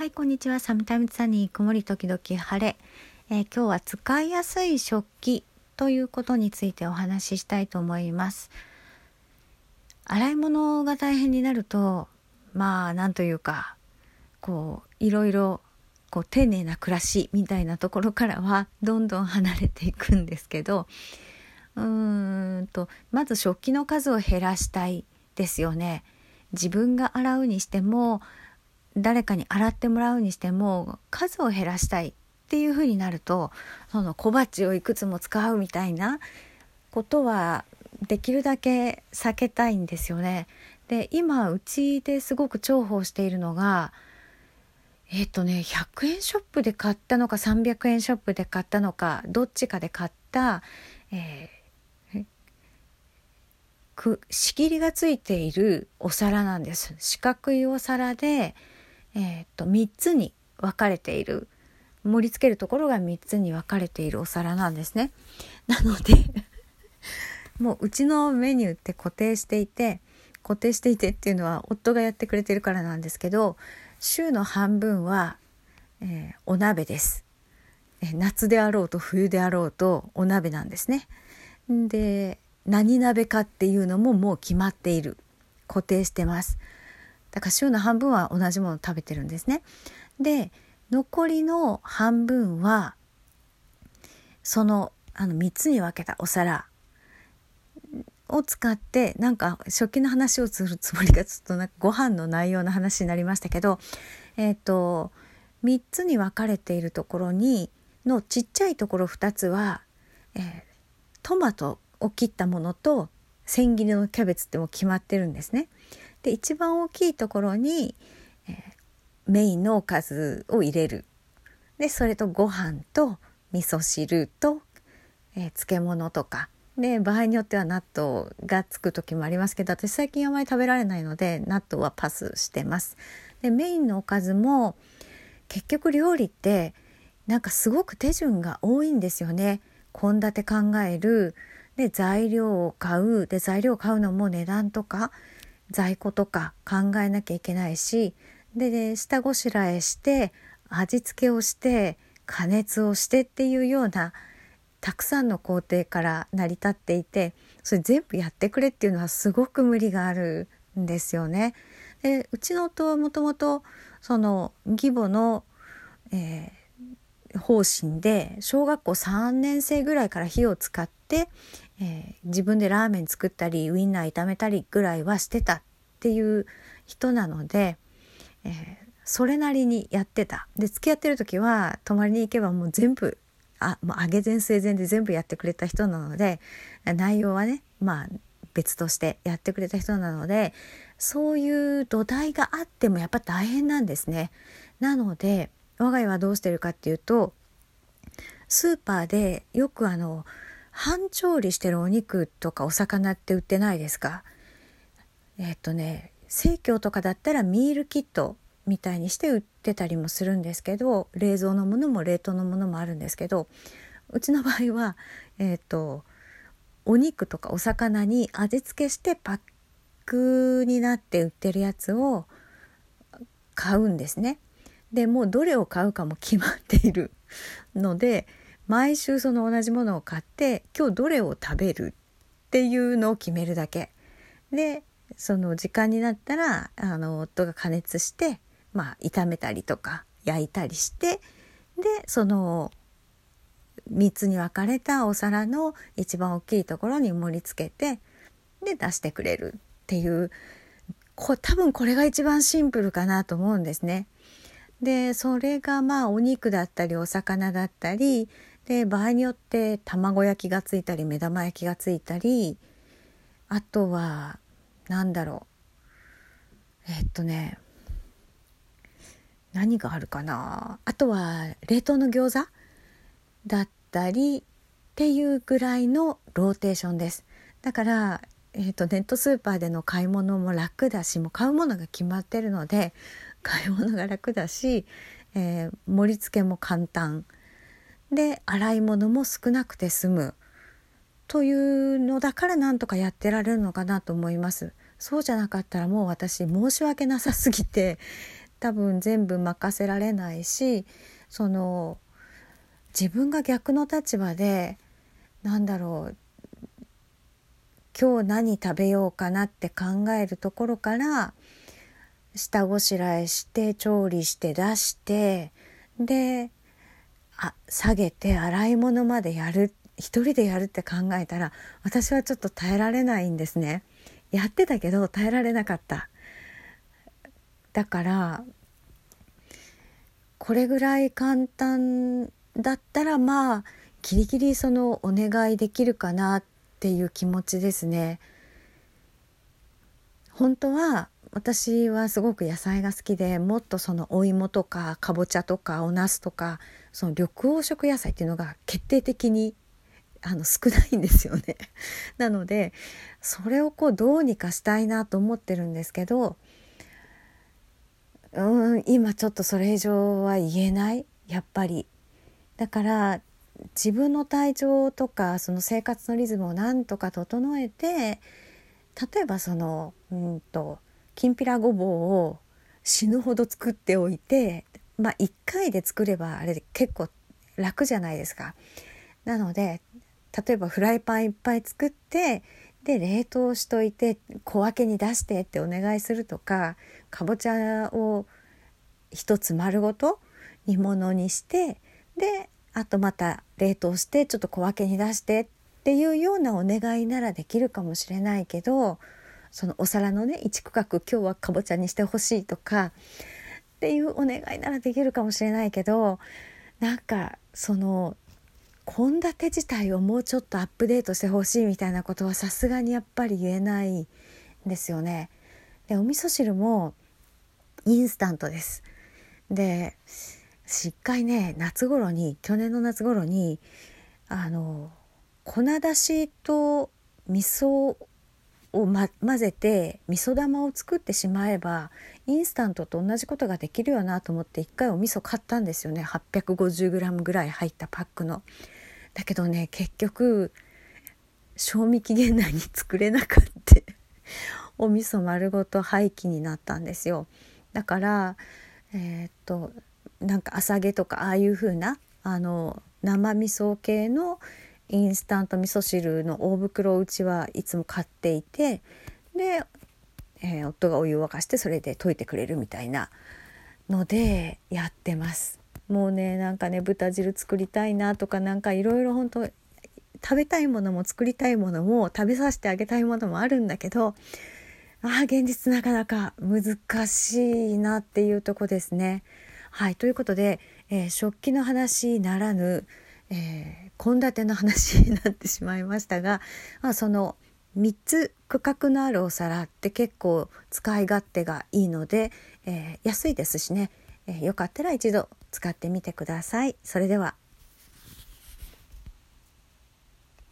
はい、こんにちは。サムタイムズサニー、曇り時々晴れ、えー、今日は使いやすい食器ということについてお話ししたいと思います。洗い物が大変になると、まあ、なんというか、こう、いろいろ、こう、丁寧な暮らしみたいなところからは、どんどん離れていくんですけど、うーんと、まず食器の数を減らしたいですよね。自分が洗うにしても、誰かに洗ってもらうにしても数を減らしたいっていうふうになるとその小鉢をいくつも使うみたいなことはできるだけ避けたいんですよね。で今うちですごく重宝しているのがえっ、とね100円ショップで買ったのか300円ショップで買ったのかどっちかで買った、えー、く仕切りがついているお皿なんです四角いお皿でえー、っと3つに分かれている盛り付けるところが3つに分かれているお皿なんですね。なので もううちのメニューって固定していて固定していてっていうのは夫がやってくれてるからなんですけど週の半分は、えー、お鍋です、夏であろうと冬であろうとお鍋なんですね。で何鍋かっていうのももう決まっている固定してます。だから週の半分は同じものを食べてるんですね。で残りの半分はそのあの3つに分けたお皿を使ってなんか食器の話をするつもりがちょっとなんかご飯の内容の話になりましたけどえっ、ー、と3つに分かれているところにのちっちゃいところ2つは、えー、トマトを切ったものと千切りのキャベツっても決まってるんですね。で一番大きいところに、えー、メインのおかずを入れる。でそれとご飯と味噌汁と、えー、漬物とか。で場合によっては納豆がつく時もありますけど私最近あまり食べられないので納豆はパスしてます。でメインのおかずも結局料理ってなんかすごく手順が多いんですよね。献立考える。で材料を買う。で材料を買うのも値段とか。在庫とか考えなきゃいけないしで下ごしらえして味付けをして加熱をしてっていうようなたくさんの工程から成り立っていてそれ全部やってくれっていうのはすごく無理があるんですよね。でうちの夫はもともとその義母の、えー、方針で小学校3年生ぐらいから火を使って、えー、自分でラーメン作ったりウインナー炒めたりぐらいはしてたっていう人なので、えー、それなりにやってたで付き合ってる時は泊まりに行けばもう全部あもう上げ前生前で全部やってくれた人なので内容はねまあ別としてやってくれた人なのでそういう土台があってもやっぱ大変なんですね。なので我が家はどうしてるかっていうとスーパーでよくあの半調理してるお肉とかお魚って売ってないですか？えっ、とね生協とかだったらミールキットみたいにして売ってたりもするんですけど冷蔵のものも冷凍のものもあるんですけどうちの場合はえっ、ー、とお肉とかお魚に味付けしてパックになって売ってるやつを買うんですね。でもうどれを買うかも決まっているので毎週その同じものを買って今日どれを食べるっていうのを決めるだけでその時間になったらあの夫が加熱してまあ炒めたりとか焼いたりしてでその3つに分かれたお皿の一番大きいところに盛り付けてで出してくれるっていうこ多分これが一番シンプルかなと思うんですね。でそれがまあお肉だったりお魚だったりで場合によって卵焼きがついたり目玉焼きがついたりあとは何だろう。えっとね何があるかな。あとは冷凍の餃子だったりっていうぐらいのローテーションです。だから、えーと、ネットスーパーでの買い物も楽だしもう買うものが決まってるので買い物が楽だし、えー、盛り付けも簡単。で洗い物も少なくて済むというのだからなんとかやってられるのかなと思います。そうじゃなかったらもう私申し訳なさすぎて 多分全部任せられないしその自分が逆の立場でなんだろう今日何食べようかなって考えるところから下ごしらえして調理して出してであ下げて洗い物までやる一人でやるって考えたら私はちょっと耐えられないんですね。やってたけど耐えられなかった。だからこれぐらい簡単だったらまあギリギリそのお願いできるかなっていう気持ちですね。本当は私はすごく野菜が好きでもっとそのお芋とかかぼちゃとかお茄子とかその緑黄色野菜っていうのが決定的にあの少ないんですよね。なのでそれをこうどうにかしたいなと思ってるんですけどうん今ちょっとそれ以上は言えないやっぱり。だから自分の体調とかその生活のリズムをなんとか整えて例えばそのうんときんぴらごぼうを死ぬほど作っておいてまあ1回で作ればあれ結構楽じゃないですか。なので例えばフライパンいっぱい作ってで冷凍しといて小分けに出してってお願いするとかかぼちゃを一つ丸ごと煮物にしてであとまた冷凍してちょっと小分けに出してっていうようなお願いならできるかもしれないけどそのお皿のね一区画今日はかぼちゃにしてほしいとかっていうお願いならできるかもしれないけどなんかその献立自体をもうちょっとアップデートしてほしいみたいなことはさすがにやっぱり言えないんですよね。でお味噌汁もインスタントです。でしっかりね夏頃に去年の夏頃にあの粉だしと味噌を、ま、混ぜて味噌玉を作ってしまえばインスタントと同じことができるよなと思って一回お味噌買ったんですよね 850g ぐらい入ったパックの。だけどね結局賞味期限内に作れなかったお味噌丸ごと廃棄になったんですよ。だからえー、っとなんか朝げとかああいう風なあの生味噌系のインスタント味噌汁の大袋をうちはいつも買っていてで、えー、夫がお湯を沸かしてそれで溶いてくれるみたいなのでやってます。もうねなんかね豚汁作りたいなとかなんかいろいろ本当食べたいものも作りたいものも食べさせてあげたいものもあるんだけどあ現実なかなか難しいなっていうとこですね。はいということで、えー、食器の話ならぬ献立、えー、の話になってしまいましたが、まあ、その3つ区画のあるお皿って結構使い勝手がいいので、えー、安いですしね、えー、よかったら一度使ってみてください。それでは